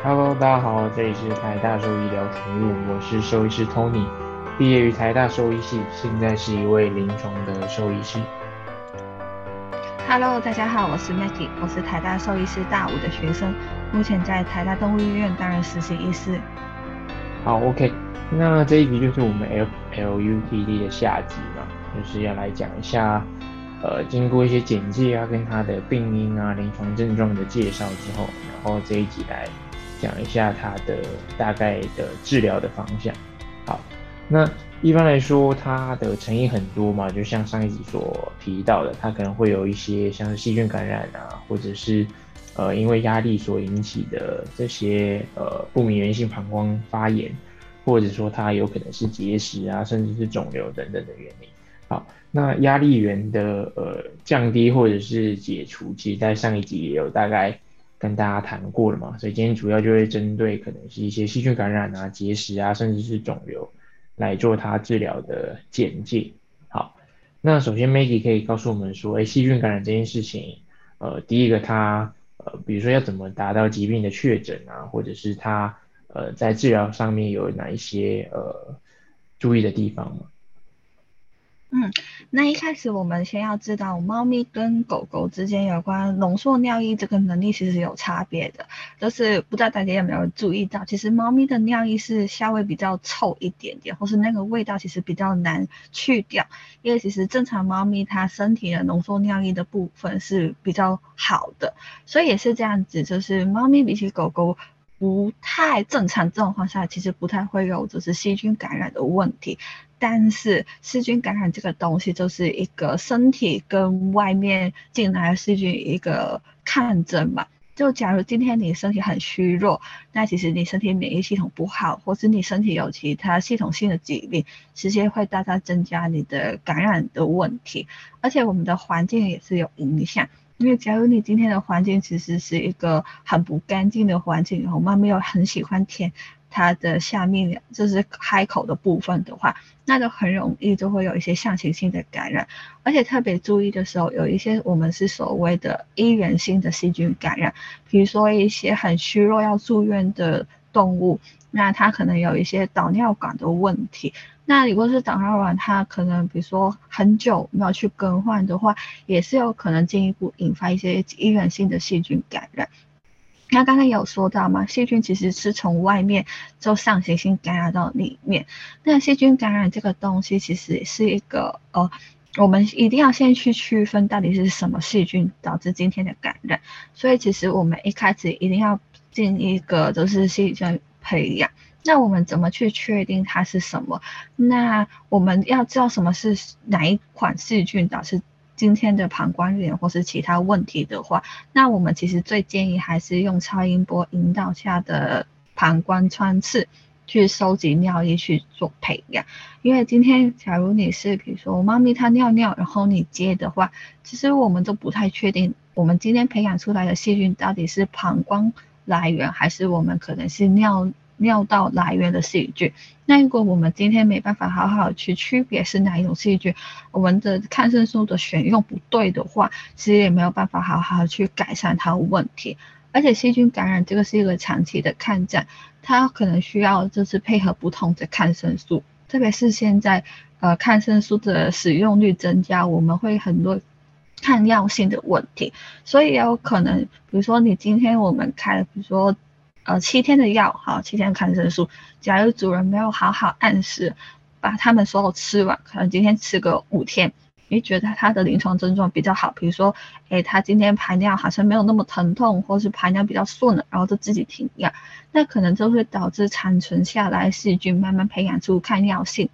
Hello，大家好，这里是台大兽医聊宠物，我是兽医师 Tony，毕业于台大兽医系，现在是一位临床的兽医师。Hello，大家好，我是 Maggie，我是台大兽医师大五的学生，目前在台大动物医院担任实习医师。好，OK，那这一集就是我们 L L U T D 的下集嘛，就是要来讲一下，呃，经过一些简介啊，跟它的病因啊、临床症状的介绍之后，然后这一集来。讲一下它的大概的治疗的方向。好，那一般来说，它的成因很多嘛，就像上一集所提到的，它可能会有一些像是细菌感染啊，或者是呃因为压力所引起的这些呃不明原性膀胱发炎，或者说它有可能是结石啊，甚至是肿瘤等等的原因。好，那压力源的呃降低或者是解除，其实在上一集也有大概。跟大家谈过了嘛，所以今天主要就会针对可能是一些细菌感染啊、结石啊，甚至是肿瘤来做它治疗的简介。好，那首先 Maggie 可以告诉我们说，哎，细菌感染这件事情，呃，第一个它呃，比如说要怎么达到疾病的确诊啊，或者是它呃在治疗上面有哪一些呃注意的地方吗？嗯，那一开始我们先要知道，猫咪跟狗狗之间有关浓缩尿液这个能力其实有差别的。就是不知道大家有没有注意到，其实猫咪的尿液是稍微比较臭一点点，或是那个味道其实比较难去掉。因为其实正常猫咪它身体的浓缩尿液的部分是比较好的，所以也是这样子，就是猫咪比起狗狗不太正常状况下，其实不太会有就是细菌感染的问题。但是细菌感染这个东西，就是一个身体跟外面进来的细菌一个抗争嘛。就假如今天你身体很虚弱，那其实你身体免疫系统不好，或是你身体有其他系统性的疾病，直接会大大增加你的感染的问题。而且我们的环境也是有影响，因为假如你今天的环境其实是一个很不干净的环境，然后妈妈又很喜欢舔。它的下面就是开口的部分的话，那就很容易就会有一些象形性的感染，而且特别注意的时候，有一些我们是所谓的依源性的细菌感染，比如说一些很虚弱要住院的动物，那它可能有一些导尿管的问题，那如果是导尿管，它可能比如说很久没有去更换的话，也是有可能进一步引发一些依源性的细菌感染。那刚才有说到嘛，细菌其实是从外面就上行性感染到里面。那细菌感染这个东西其实是一个呃，我们一定要先去区分到底是什么细菌导致今天的感染。所以其实我们一开始一定要进一个就是细菌培养。那我们怎么去确定它是什么？那我们要知道什么是哪一款细菌导致？今天的膀胱炎或是其他问题的话，那我们其实最建议还是用超音波引导下的膀胱穿刺去收集尿液去做培养。因为今天假如你是比如说猫咪它尿尿，然后你接的话，其实我们都不太确定，我们今天培养出来的细菌到底是膀胱来源，还是我们可能是尿。尿道来源的细菌，那如果我们今天没办法好好去区别是哪一种细菌，我们的抗生素的选用不对的话，其实也没有办法好好去改善它的问题。而且细菌感染这个是一个长期的抗战，它可能需要就是配合不同的抗生素，特别是现在呃抗生素的使用率增加，我们会很多抗药性的问题，所以有可能比如说你今天我们开，比如说。呃，七天的药，好，七天抗生素。假如主人没有好好按时把他们所有吃完，可能今天吃个五天，你觉得他的临床症状比较好，比如说，哎，他今天排尿好像没有那么疼痛，或是排尿比较顺了，然后就自己停药，那可能就会导致残存下来细菌慢慢培养出抗药性。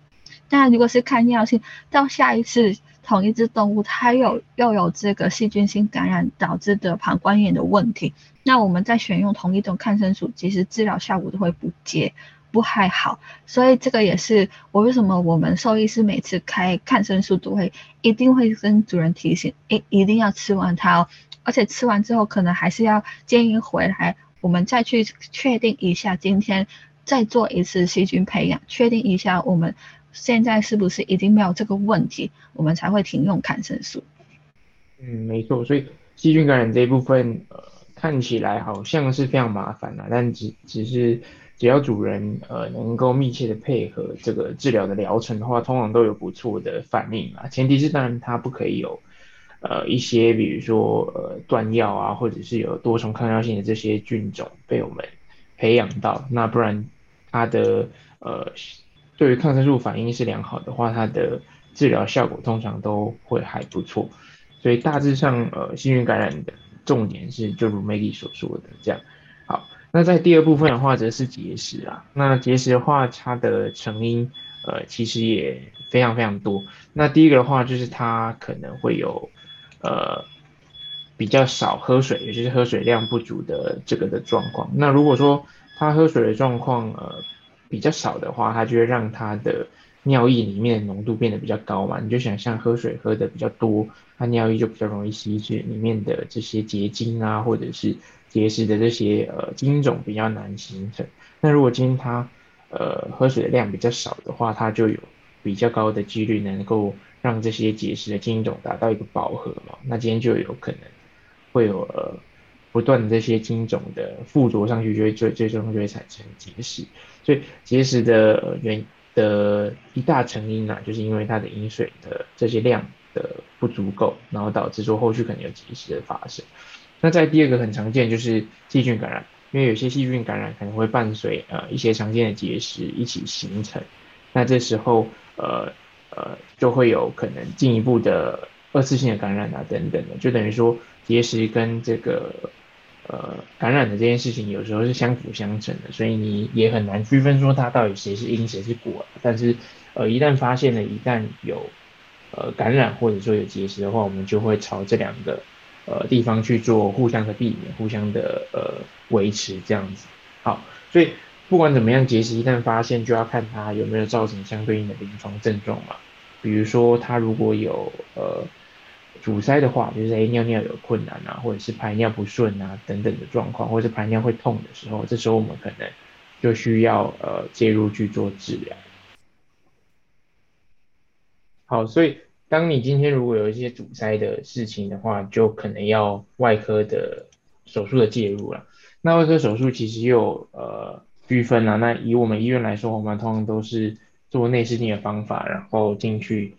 那如果是抗药性，到下一次同一只动物它有又有这个细菌性感染导致的膀胱炎的问题。那我们在选用同一种抗生素，其实治疗效果都会不接不太好，所以这个也是我为什么我们兽医师每次开抗生素都会一定会跟主人提醒，一一定要吃完它哦，而且吃完之后可能还是要建议回来，我们再去确定一下，今天再做一次细菌培养，确定一下我们现在是不是已经没有这个问题，我们才会停用抗生素。嗯，没错，所以细菌感染这一部分，呃。看起来好像是非常麻烦啊，但只只是只要主人呃能够密切的配合这个治疗的疗程的话，通常都有不错的反应啊。前提是当然它不可以有呃一些比如说呃断药啊，或者是有多重抗药性的这些菌种被我们培养到，那不然它的呃对于抗生素反应是良好的话，它的治疗效果通常都会还不错。所以大致上呃细菌感染的。重点是就如 Maggie 所说的这样，好，那在第二部分的话则是结石啊，那结石的话它的成因呃其实也非常非常多，那第一个的话就是它可能会有呃比较少喝水，也就是喝水量不足的这个的状况，那如果说他喝水的状况呃比较少的话，它就会让它的尿液里面的浓度变得比较高嘛，你就想象喝水喝的比较多。它尿液就比较容易稀释，里面的这些结晶啊，或者是结石的这些呃晶种比较难形成。那如果今天它呃喝水的量比较少的话，它就有比较高的几率能够让这些结石的晶种达到一个饱和嘛。那今天就有可能会有呃不断的这些晶种的附着上去，就会最最终就会产生结石。所以结石的原的一大成因啊，就是因为它的饮水的这些量。的不足够，然后导致说后续可能有结石的发生。那在第二个很常见就是细菌感染，因为有些细菌感染可能会伴随呃一些常见的结石一起形成，那这时候呃呃就会有可能进一步的二次性的感染啊等等的，就等于说结石跟这个呃感染的这件事情有时候是相辅相成的，所以你也很难区分说它到底谁是因谁是果。但是呃一旦发现了，一旦有呃，感染或者说有结石的话，我们就会朝这两个呃地方去做互相的避免、互相的呃维持这样子。好，所以不管怎么样，结石一旦发现，就要看它有没有造成相对应的临床症状嘛。比如说，它如果有呃阻塞的话，就是哎尿尿有困难啊，或者是排尿不顺啊等等的状况，或者是排尿会痛的时候，这时候我们可能就需要呃介入去做治疗。好，所以当你今天如果有一些阻塞的事情的话，就可能要外科的手术的介入了。那外科手术其实又呃区分了。那以我们医院来说，我们通常都是做内视镜的方法，然后进去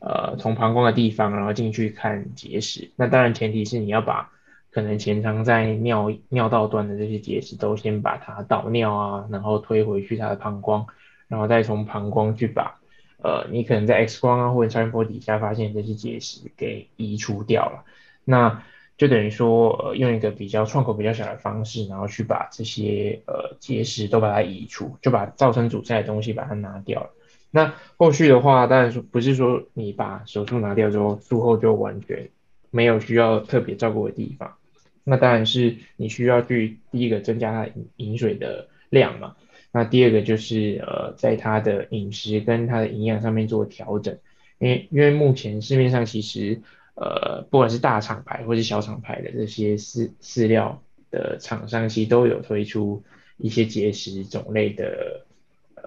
呃从膀胱的地方，然后进去看结石。那当然前提是你要把可能潜藏在尿尿道端的这些结石都先把它导尿啊，然后推回去它的膀胱，然后再从膀胱去把。呃，你可能在 X 光啊或者超音波底下发现这些结石给移除掉了，那就等于说呃用一个比较创口比较小的方式，然后去把这些呃结石都把它移除，就把造成阻塞的东西把它拿掉了。那后续的话，当然说不是说你把手术拿掉之后，术后就完全没有需要特别照顾的地方，那当然是你需要去第一个增加它饮饮水的量嘛。那第二个就是呃，在他的饮食跟他的营养上面做调整，因为因为目前市面上其实呃，不管是大厂牌或是小厂牌的这些饲饲料的厂商，其实都有推出一些节食种类的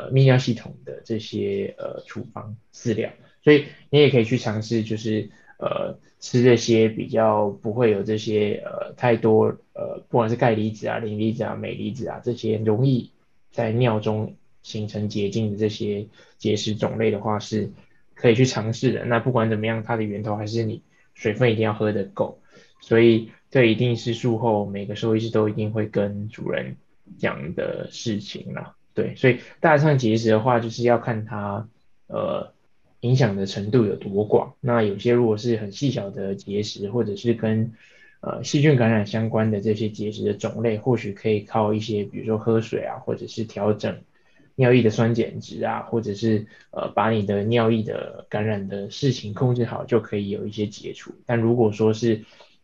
泌尿系统的这些呃处方饲料，所以你也可以去尝试，就是呃吃这些比较不会有这些呃太多呃不管是钙离子啊、磷离子啊、镁离子啊这些容易。在尿中形成结晶的这些结石种类的话，是可以去尝试的。那不管怎么样，它的源头还是你水分一定要喝得够。所以这一定是术后每个兽医师都一定会跟主人讲的事情啦。对，所以大肠结石的话，就是要看它呃影响的程度有多广。那有些如果是很细小的结石，或者是跟呃，细菌感染相关的这些结石的种类，或许可以靠一些，比如说喝水啊，或者是调整尿液的酸碱值啊，或者是呃把你的尿液的感染的事情控制好，就可以有一些解除。但如果说是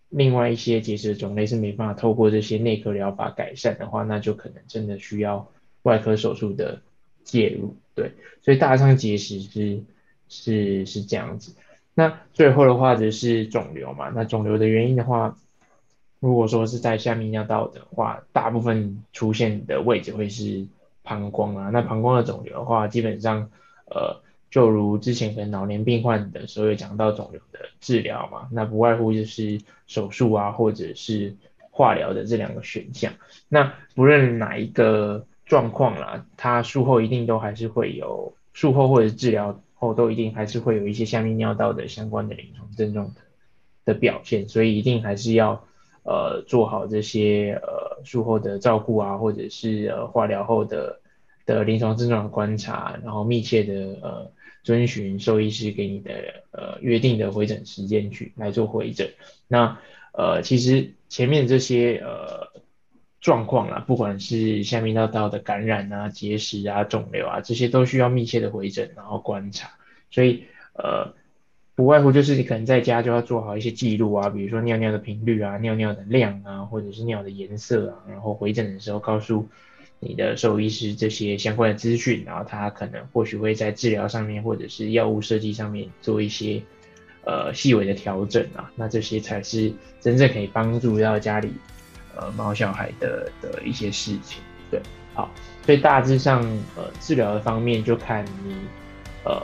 另外一些结石的种类是没办法透过这些内科疗法改善的话，那就可能真的需要外科手术的介入。对，所以大肠结石是是是这样子。那最后的话则是肿瘤嘛，那肿瘤的原因的话。如果说是在下泌尿道的话，大部分出现的位置会是膀胱啊。那膀胱的肿瘤的话，基本上，呃，就如之前跟老年病患的时候有讲到肿瘤的治疗嘛，那不外乎就是手术啊，或者是化疗的这两个选项。那不论哪一个状况啦，他术后一定都还是会有术后或者治疗后都一定还是会有一些下泌尿道的相关的临床症状的的表现，所以一定还是要呃做好这些呃术后的照顾啊，或者是呃化疗后的的临床症状的观察，然后密切的呃。遵循兽医师给你的呃约定的回诊时间去来做回诊。那呃其实前面这些呃状况啦，不管是下面尿道的感染啊、结石啊、肿瘤啊，这些都需要密切的回诊，然后观察。所以呃不外乎就是你可能在家就要做好一些记录啊，比如说尿尿的频率啊、尿尿的量啊，或者是尿的颜色啊，然后回诊的时候告诉。你的兽医师这些相关的资讯，然后他可能或许会在治疗上面或者是药物设计上面做一些呃细微的调整啊，那这些才是真正可以帮助到家里呃猫小孩的的一些事情。对，好，所以大致上呃治疗的方面就看你呃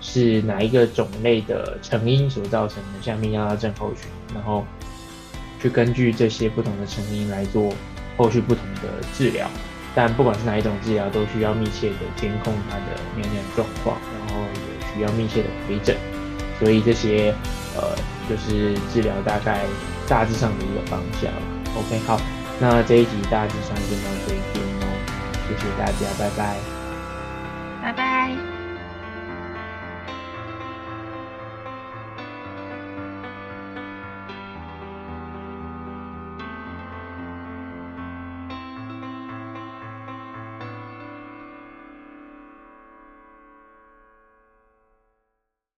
是哪一个种类的成因所造成的像泌尿道症候群，然后去根据这些不同的成因来做后续不同的治疗。但不管是哪一种治疗，都需要密切的监控它的尿尿状况，然后也需要密切的回诊，所以这些呃就是治疗大概大致上的一个方向。OK，好，那这一集大致上就到这边喽，谢谢大家，拜拜，拜拜。